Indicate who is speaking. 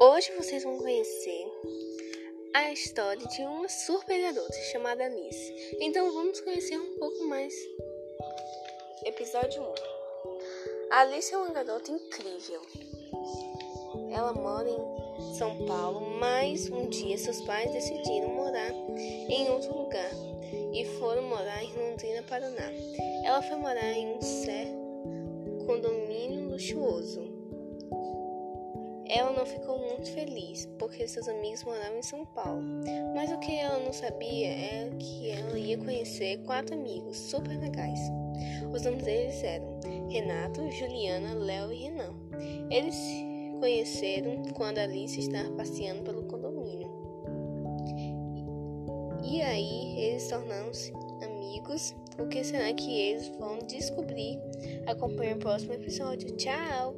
Speaker 1: Hoje vocês vão conhecer a história de uma super garota chamada Alice. Então vamos conhecer um pouco mais. Episódio 1 A Alice é uma garota incrível. Ela mora em São Paulo, mas um dia seus pais decidiram morar em outro lugar e foram morar em Londrina, Paraná. Ela foi morar em um certo condomínio luxuoso ela não ficou muito feliz porque seus amigos moravam em São Paulo, mas o que ela não sabia é que ela ia conhecer quatro amigos super legais. Os nomes deles eram Renato, Juliana, Léo e Renan. Eles se conheceram quando Alice estava passeando pelo condomínio. E aí eles tornaram-se amigos. O que será que eles vão descobrir? Acompanhe o próximo episódio. Tchau!